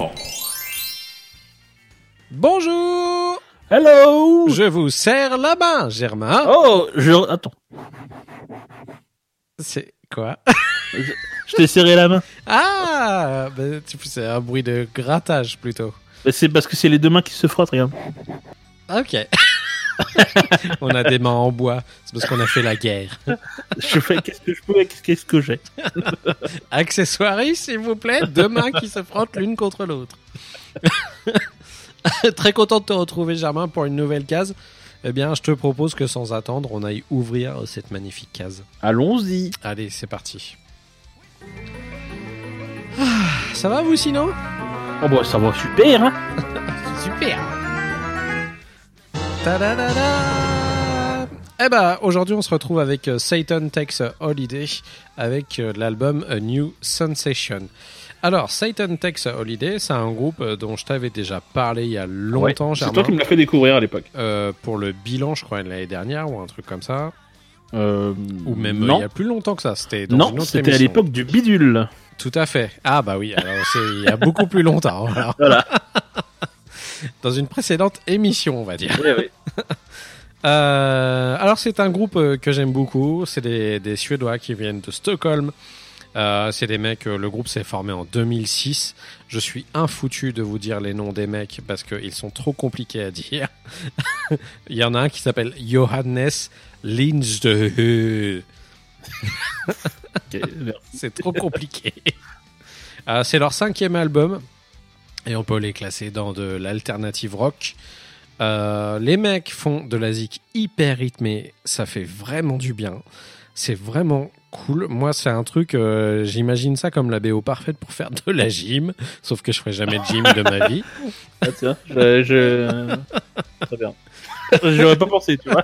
Enfants. Bonjour Hello Je vous serre la main, Germain. Oh, je... Attends, C'est quoi? Je t'ai serré la main. Ah bah, tu- C'est un bruit de grattage plutôt. Mais C'est parce que c'est les deux mains qui se frottent, regarde. Ok. On a des mains en bois. C'est parce qu'on a fait la guerre. Je fais qu'est-ce que je peux avec qu'est-ce que j'ai. Accessoiries, s'il vous plaît. Deux mains qui se frottent l'une contre l'autre. Très content de te retrouver, Germain, pour une nouvelle case. Eh bien, je te propose que sans attendre, on aille ouvrir cette magnifique case. Allons-y. Allez, c'est parti. Ah, ça va vous sinon? Oh bah ça va super, hein Super Eh ben, aujourd'hui, on se retrouve avec euh, Satan Takes a Holiday avec euh, l'album A New Sensation. Alors, Satan Takes a Holiday, c'est un groupe euh, dont je t'avais déjà parlé il y a longtemps, C'est Germain. toi qui me l'as fait découvrir à l'époque. Euh, pour le bilan, je crois, de l'année dernière ou un truc comme ça. Euh, Ou même euh, non. il y a plus longtemps que ça. C'était dans Non, c'était à l'époque du bidule. Tout à fait. Ah bah oui, alors c'est il y a beaucoup plus longtemps. alors. Voilà. Dans une précédente émission, on va dire. Ouais, ouais. Euh, alors c'est un groupe euh, que j'aime beaucoup. C'est des, des Suédois qui viennent de Stockholm. Euh, c'est des mecs. le groupe s'est formé en 2006. Je suis infoutu de vous dire les noms des mecs parce qu'ils sont trop compliqués à dire. Il y en a un qui s'appelle Johannes merci. C'est trop compliqué. Euh, c'est leur cinquième album et on peut les classer dans de l'alternative rock. Euh, les mecs font de la zik hyper rythmée, ça fait vraiment du bien. C'est vraiment cool. Moi, c'est un truc, euh, j'imagine ça comme la BO parfaite pour faire de la gym, sauf que je ferai jamais de gym de ma vie. Ah, tiens, je, je... Très bien. J'aurais pas pensé, tu vois.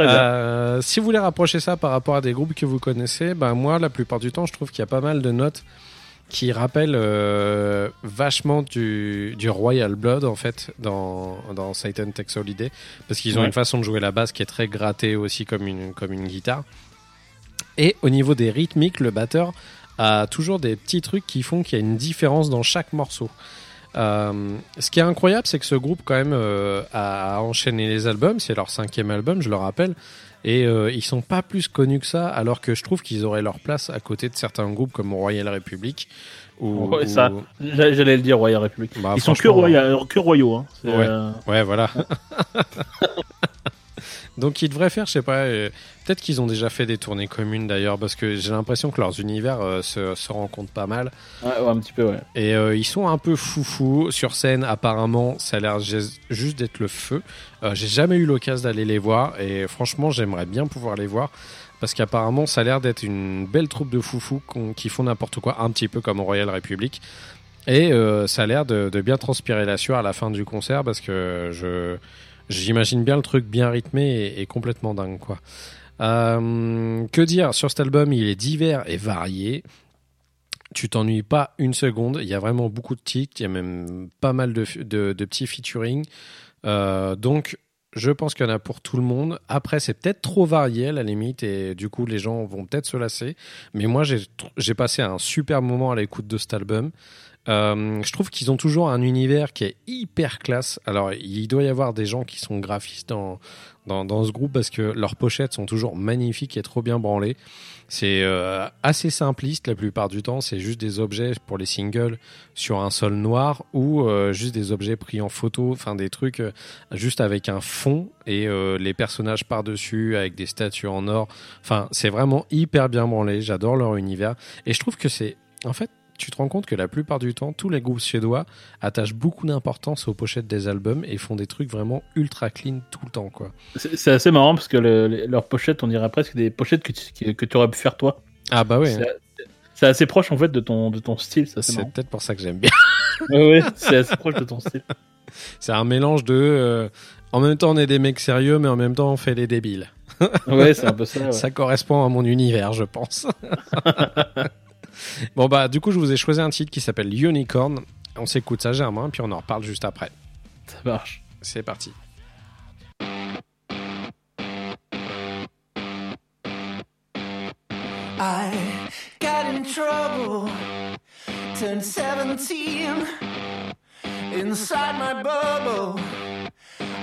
Euh, si vous voulez rapprocher ça par rapport à des groupes que vous connaissez, ben moi, la plupart du temps, je trouve qu'il y a pas mal de notes qui rappellent euh, vachement du, du Royal Blood, en fait, dans, dans Satan Takes Holiday, parce qu'ils ont Ouais. une façon de jouer la basse qui est très grattée aussi comme une, comme une guitare. Et au niveau des rythmiques, le batteur a toujours des petits trucs qui font qu'il y a une différence dans chaque morceau. Euh, ce qui est incroyable, c'est que ce groupe, quand même, euh, a enchaîné les albums. C'est leur cinquième album, je le rappelle. Et euh, ils sont pas plus connus que ça, alors que je trouve qu'ils auraient leur place à côté de certains groupes comme Royal Republic. Ou, Ouais, ça. ou- J'allais le dire, Royal République. bah, Ils sont que, franchement, roya- que royaux. Hein. Ouais. euh, Ouais, voilà. Donc ils devraient faire, je sais pas, euh, peut-être qu'ils ont déjà fait des tournées communes d'ailleurs, parce que j'ai l'impression que leurs univers euh, se, se rencontrent pas mal. ouais, ouais, un petit peu, ouais. Et euh, ils sont un peu foufou sur scène. Apparemment, ça a l'air ju- juste d'être le feu. J'ai jamais eu l'occasion d'aller les voir et franchement, j'aimerais bien pouvoir les voir parce qu'apparemment, ça a l'air d'être une belle troupe de foufou qu'on- qui font n'importe quoi, un petit peu comme au Royal Republic. Et ça a l'air de, de bien transpirer la sueur à la fin du concert parce que je j'imagine bien le truc bien rythmé et, complètement dingue quoi. Euh, que dire sur cet album? Il est divers et varié tu t'ennuies pas une seconde. Il y a vraiment beaucoup de titres. Il y a même pas mal de, petits featuring. Euh, donc, je pense qu'il y en a pour tout le monde. Après, c'est peut-être trop varié à la limite et du coup, les gens vont peut-être se lasser. Mais moi, j'ai passé un super moment à l'écoute de cet album. Euh, je trouve qu'ils ont toujours un univers qui est hyper classe. Alors, il doit y avoir des gens qui sont graphistes dans, dans, ce groupe parce que leurs pochettes sont toujours magnifiques et trop bien branlées. C'est euh, assez simpliste la plupart du temps. C'est juste des objets pour les singles sur un sol noir ou euh, juste des objets pris en photo, enfin des trucs juste avec un fond et les personnages par-dessus avec des statues en or. Enfin, c'est vraiment hyper bien branlé. J'adore leur univers et je trouve que c'est en fait tu te rends compte que la plupart du temps, tous les groupes suédois attachent beaucoup d'importance aux pochettes des albums et font des trucs vraiment ultra clean tout le temps, quoi. C'est assez marrant parce que le- leurs pochettes, on dirait presque des pochettes que tu, que tu aurais pu faire toi. Ah bah ouais, C'est assez proche en fait de ton, de ton style, c'est peut-être pour ça que j'aime bien. Ouais, c'est assez proche de ton style. C'est un mélange de. euh, en même temps, on est des mecs sérieux, mais en même temps, on fait les débiles. Ouais, c'est un peu ça. ouais. Ça correspond à mon univers, je pense. Bon, bah, du coup, je vous ai choisi un titre qui s'appelle Unicorn. On s'écoute ça, Germain, puis on en reparle juste après. Ça marche. C'est parti. I got in trouble, turned 17 inside my bubble.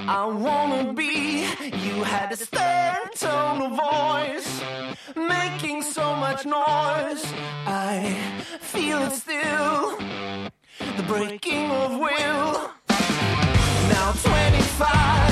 I wanna be, you had a stern tone of voice, making so much noise. I feel it still, the breaking of will. Now 25,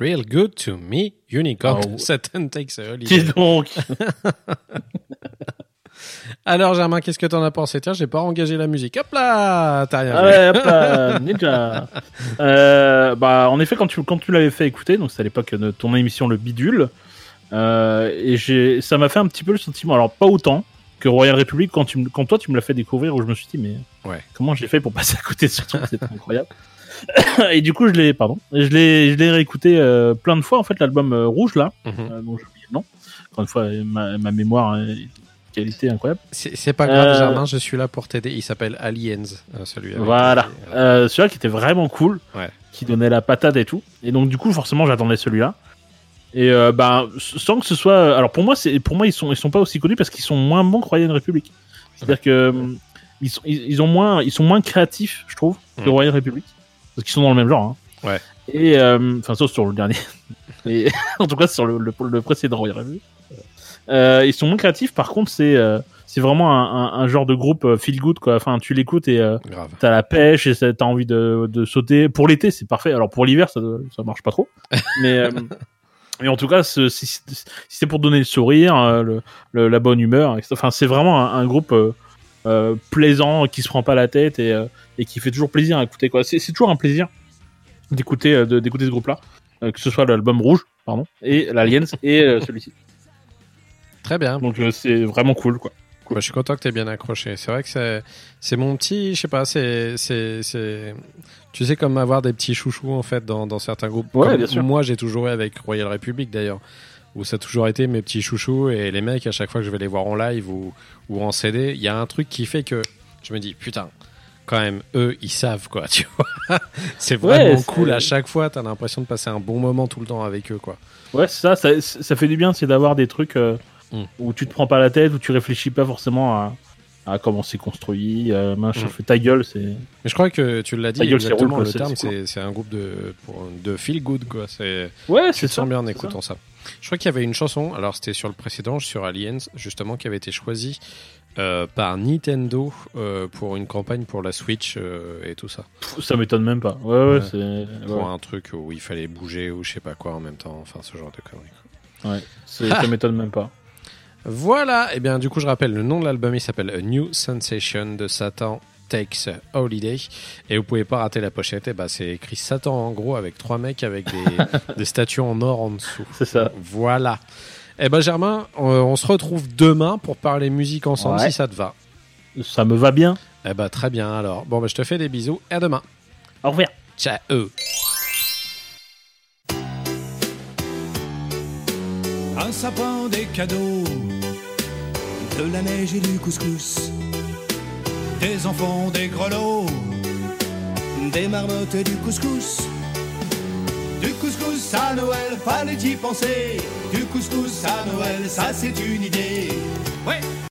Real good to me, Unicorn. Oh. Satan takes a holiday. Dis donc? Alors, Germain, qu'est-ce que t'en as pensé? Tiens, j'ai pas engagé la musique. Hop là T'as rien Ah ouais, hop là, ninja. Euh, bah, en effet, quand tu, quand tu l'avais fait écouter, donc c'était à l'époque de ton émission Le Bidule, euh, et j'ai, ça m'a fait un petit peu le sentiment, alors pas autant que Royal Republic quand, tu, quand toi tu me l'as fait découvrir, où je me suis dit, mais Ouais. comment j'ai fait pour passer à côté de ce truc, c'est incroyable. et du coup, je l'ai, pardon, je l'ai, je l'ai réécouté euh, plein de fois, en fait, l'album euh, rouge là, euh, dont j'ai oublié le nom. Encore une fois, ma, ma mémoire, euh, qualité incroyable. C'est pas grave, Euh, Germain, je suis là pour t'aider. Il s'appelle Aliens, euh, celui avec Voilà. Euh, celui-là qui était vraiment cool, Ouais. qui donnait la patate et tout. Et donc du coup, forcément, j'attendais celui-là. Et euh, ben, sans que ce soit, alors pour moi, c'est pour moi ils sont ils sont pas aussi connus parce qu'ils sont moins bons que Royal Republic. C'est-à-dire que hum, ils sont ils, ils ont moins ils sont moins créatifs, je trouve, que Mm. Royal Republic parce qu'ils sont dans le même genre. hein. Ouais. Et euh, enfin sauf sur le dernier. Et en tout cas sur le, le, le précédent. Euh, ils sont moins créatifs. Par contre, c'est euh, c'est vraiment un, un, un genre de groupe euh, feel good quoi. Enfin, tu l'écoutes et euh, t'as la pêche et t'as envie de, de sauter. Pour l'été, c'est parfait. Alors pour l'hiver, ça, ça marche pas trop. Mais, mais en tout cas, si, c'est pour donner le sourire, le, le- la bonne humeur, enfin, c'est vraiment un, un groupe euh, plaisant qui se prend pas la tête et, euh, et qui fait toujours plaisir à écouter. Quoi. C'est, c'est toujours un plaisir d'écouter, euh, de- d'écouter ce groupe-là, que ce soit l'album rouge, pardon, et l'Aliens et celui-ci. Très bien. Donc c'est vraiment cool, quoi. Bah, je suis content que tu bien accroché. C'est vrai que c'est, c'est mon petit, je sais pas, c'est, c'est, c'est, tu sais, comme avoir des petits chouchous, en fait, dans, dans certains groupes. Ouais, Comme bien sûr. Moi, j'ai toujours eu avec Royal Republic, d'ailleurs, où ça a toujours été mes petits chouchous et les mecs, à chaque fois que je vais les voir en live ou, ou en CD, il y a un truc qui fait que je me dis, putain, quand même, eux, ils savent, quoi, tu vois. c'est vraiment cool à chaque fois. T'as l'impression de passer un bon moment tout le temps avec eux, quoi. Ouais, c'est ça, ça, ça fait du bien, c'est d'avoir des trucs euh, Mm. où tu te prends pas la tête, où tu réfléchis pas forcément à, à comment c'est construit, euh, machin, Mm. fais ta gueule, c'est. Mais je crois que tu l'as dit Ta gueule, exactement. roule, le terme, c'est un groupe de, pour- de feel good, quoi. C'est, Ouais, Tu c'est ça. sens bien en écoutant ça. Je crois qu'il y avait une chanson, alors c'était sur le précédent, sur Aliens, justement, qui avait été choisie euh, par Nintendo euh, pour une campagne pour la Switch euh, et tout ça. Ça m'étonne même pas. Ouais, ouais, Ouais. c'est. Pour un truc où il fallait bouger ou je sais pas quoi en même temps, enfin ce genre de conneries. ouais, ça m'étonne même pas. Voilà, et bien du coup je rappelle, le nom de l'album il s'appelle A New Sensation de Satan Takes a Holiday et vous pouvez pas rater la pochette, et bah, c'est écrit Satan en gros avec trois mecs avec des, des statues en or en dessous. C'est ça. Voilà. Eh ben Germain, on, on se retrouve demain pour parler musique ensemble Ouais. si ça te va. Ça me va bien. Eh ben très bien alors. Bon ben je te fais des bisous et à demain. Au revoir. Ciao. Un sapin, des cadeaux, de la neige et du couscous, des enfants, des grelots, des marmottes et du couscous. Du couscous à Noël, fallait y penser. Du couscous à Noël, ça c'est une idée. Ouais.